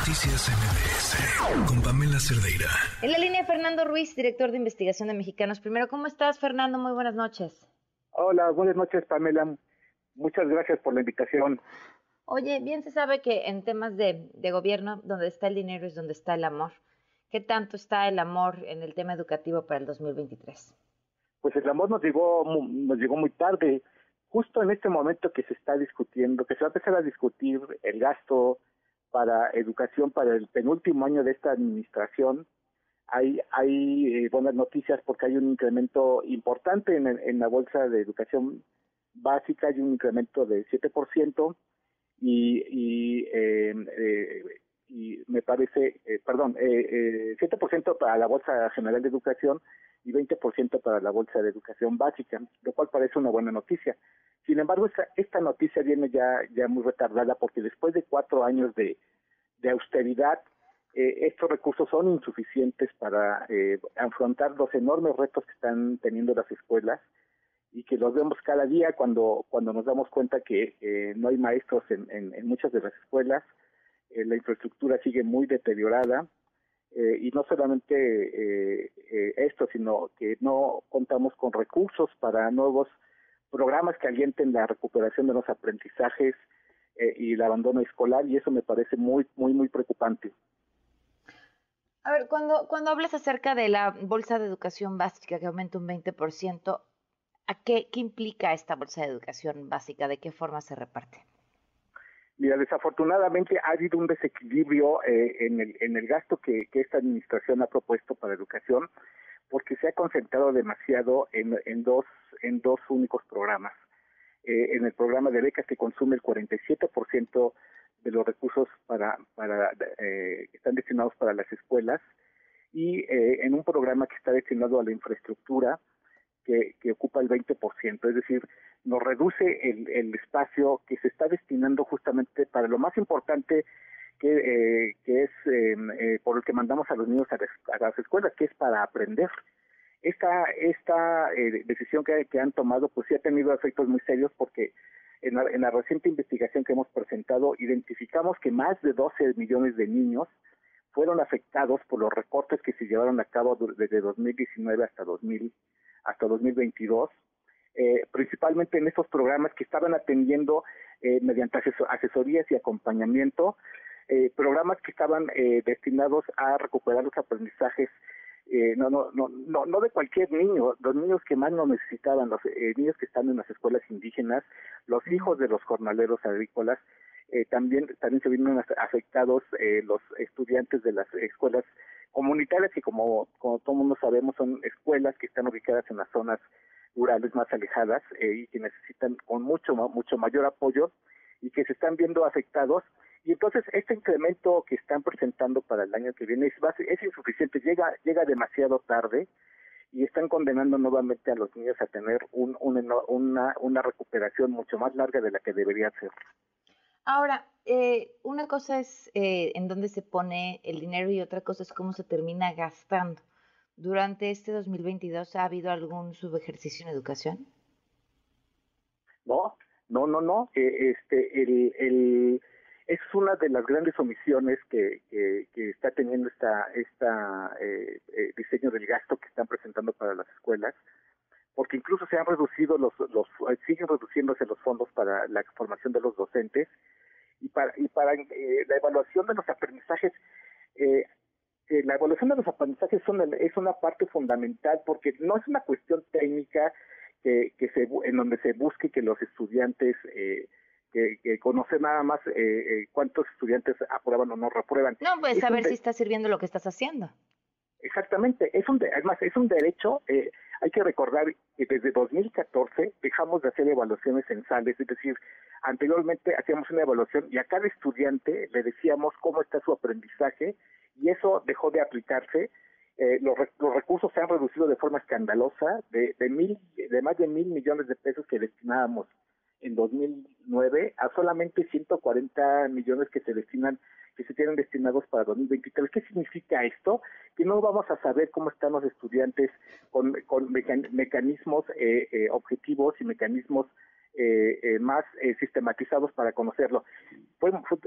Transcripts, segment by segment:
Noticias MBS con Pamela Cerdeira. En la línea Fernando Ruiz, director de investigación de Mexicanos Primero. ¿Cómo estás, Fernando? Muy buenas noches. Hola, buenas noches, Pamela. Muchas gracias por la invitación. Oye, bien se sabe que en temas de, de gobierno, donde está el dinero es donde está el amor. ¿Qué tanto está el amor en el tema educativo para el 2023? Pues el amor nos llegó, nos llegó muy tarde justo en este momento que se está discutiendo, que se va a empezar a discutir el gasto para educación para el penúltimo año de esta administración, hay, hay eh, buenas noticias porque hay un incremento importante en, en, la bolsa de educación básica, hay un incremento de 7% y, y, eh, eh, y me parece, perdón, eh, 7% para la bolsa general de educación y 20% para la bolsa de educación básica, lo cual parece una buena noticia. Sin embargo, esta, esta noticia viene ya, muy retardada porque después de cuatro años de, austeridad, eh, estos recursos son insuficientes para eh, afrontar los enormes retos que están teniendo las escuelas y que los vemos cada día cuando, nos damos cuenta que eh, no hay maestros en, en, en, muchas de las escuelas, eh, la infraestructura sigue muy deteriorada, eh, y no solamente eh, esto, sino que no contamos con recursos para nuevos programas que alienten la recuperación de los aprendizajes eh, y el abandono escolar y eso me parece muy, muy, muy preocupante. A ver, cuando, cuando hablas acerca de la bolsa de educación básica que aumenta un 20%, ¿a qué, qué implica esta bolsa de educación básica? ¿De qué forma se reparte? Mira, desafortunadamente ha habido un desequilibrio eh, en, el, en el gasto que, esta administración ha propuesto para educación porque se ha concentrado demasiado en, dos, en dos únicos programas. Eh, en el programa de becas que consume el 47% de los recursos para, para eh, que están destinados para las escuelas y eh, en un programa que está destinado a la infraestructura que, que ocupa el 20%, es decir, nos reduce el, el espacio que se está destinando justamente para lo más importante que, eh, que es em, eh, por el que mandamos a los niños a, a las escuelas, que es para aprender. Esta, esta eh, decisión que, que, han tomado pues sí ha tenido efectos muy serios porque en la, en la reciente investigación que hemos presentado identificamos que más de 12 millones de niños fueron afectados por los recortes que se llevaron a cabo desde 2019 hasta 2000 hasta 2022 eh, principalmente en estos programas que estaban atendiendo eh, mediante asesor asesorías y acompañamiento, eh, programas que estaban eh, destinados a recuperar los aprendizajes eh, no, no, no, no, no de cualquier niño, los niños que más lo necesitaban, los eh, niños que están en las escuelas indígenas, los hijos de los jornaleros agrícolas, eh, también, también se vieron afectados eh, los estudiantes de las escuelas comunitarias y como, como todo mundo sabemos son escuelas que están ubicadas en las zonas rurales más alejadas eh, y que necesitan con mucho mucho mayor apoyo y que se están viendo afectados y entonces este incremento que están presentando para el año que viene es, es insuficiente llega llega demasiado tarde y están condenando nuevamente a los niños a tener un, un, una, una recuperación mucho más larga de la que debería ser. Ahora, eh, una cosa es eh, en dónde se pone el dinero y otra cosa es cómo se termina gastando. ¿Durante este 2022 ha habido algún subejercicio en educación? No, no, no, no. Eh, este, el, el, es una de las grandes omisiones que, que, está teniendo esta, esta eh, eh, diseño del gasto que están presentando para las escuelas, porque incluso se han reducido los, los siguen reduciéndose los fondos para la formación de los docentes y para y para eh, la evaluación de los aprendizajes eh, eh, la evaluación de los aprendizajes son el, es una parte fundamental porque no es una cuestión técnica que, que se en donde se busque que los estudiantes eh, que, que conocer nada más eh, eh, cuántos estudiantes aprueban o no reprueban. No, pues saber si está sirviendo lo que estás haciendo. Exactamente, es un de, además es un derecho. Eh, hay que recordar que desde 2014 dejamos de hacer evaluaciones censales, es decir, anteriormente hacíamos una evaluación y a cada estudiante le decíamos cómo está su aprendizaje y eso dejó de aplicarse. Eh, los, los, recursos se han reducido de forma escandalosa, de, de, mil, de más de mil millones de pesos que destinábamos en 2009 a solamente 140 millones que se destinan que se tienen destinados para 2023. ¿Qué significa esto? Que no vamos a saber cómo están los estudiantes con, con mecan mecanismos eh, eh, objetivos y mecanismos eh, más sistematizados para conocerlo.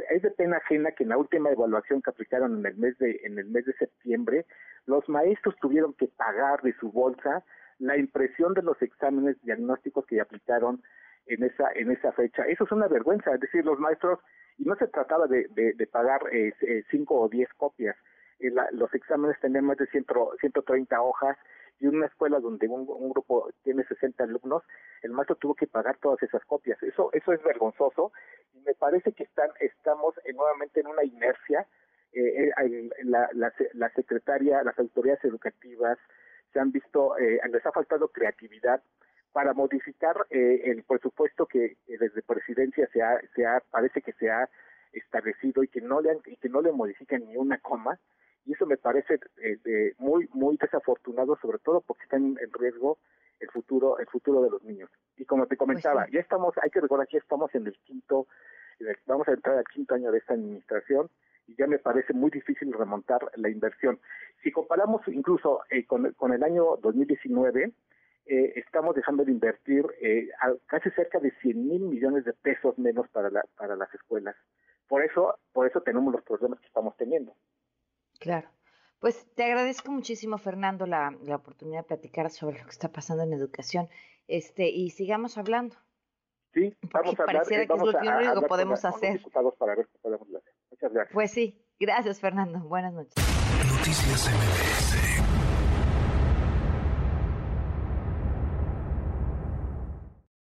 es de pena ajena que en la última evaluación que aplicaron en el mes de en el mes de septiembre, los maestros tuvieron que pagar de su bolsa la impresión de los exámenes diagnósticos que aplicaron en esa en esa fecha. Eso es una vergüenza, es decir, los maestros y no se trataba de, de, pagar eh, eh, cinco o diez copias. Eh, los exámenes tenían más de ciento, 130 hojas y una escuela donde un, grupo tiene 60 alumnos, el maestro tuvo que pagar todas esas copias. Eso eso es vergonzoso y me parece que están estamos nuevamente en una inercia. la, la, la secretaria, las autoridades educativas se han visto, les ha faltado creatividad para modificar eh, el presupuesto que desde presidencia se ha, se ha, parece que se ha establecido y que no le han, y que no le modifican ni una coma y eso me parece eh, muy muy desafortunado sobre todo porque está en, riesgo el futuro el futuro de los niños. Y como te comentaba pues ya estamos hay que recordar que estamos en el quinto vamos a entrar al quinto año de esta administración y ya me parece muy difícil remontar la inversión. Si comparamos incluso eh, con, con el año 2019 eh, estamos dejando de invertir eh, casi cerca de 100 mil millones de pesos menos para, la, para las escuelas. Por eso, por eso tenemos los problemas que estamos teniendo. Claro. Pues te agradezco muchísimo, Fernando, la, la oportunidad de platicar sobre lo que está pasando en educación. Este, y sigamos hablando. Sí, vamos a hablar. Pareciera que es lo único que podemos hacer. para ver qué podemos hacer. Muchas gracias. Pues sí, gracias, Fernando. Buenas noches. Noticias MBS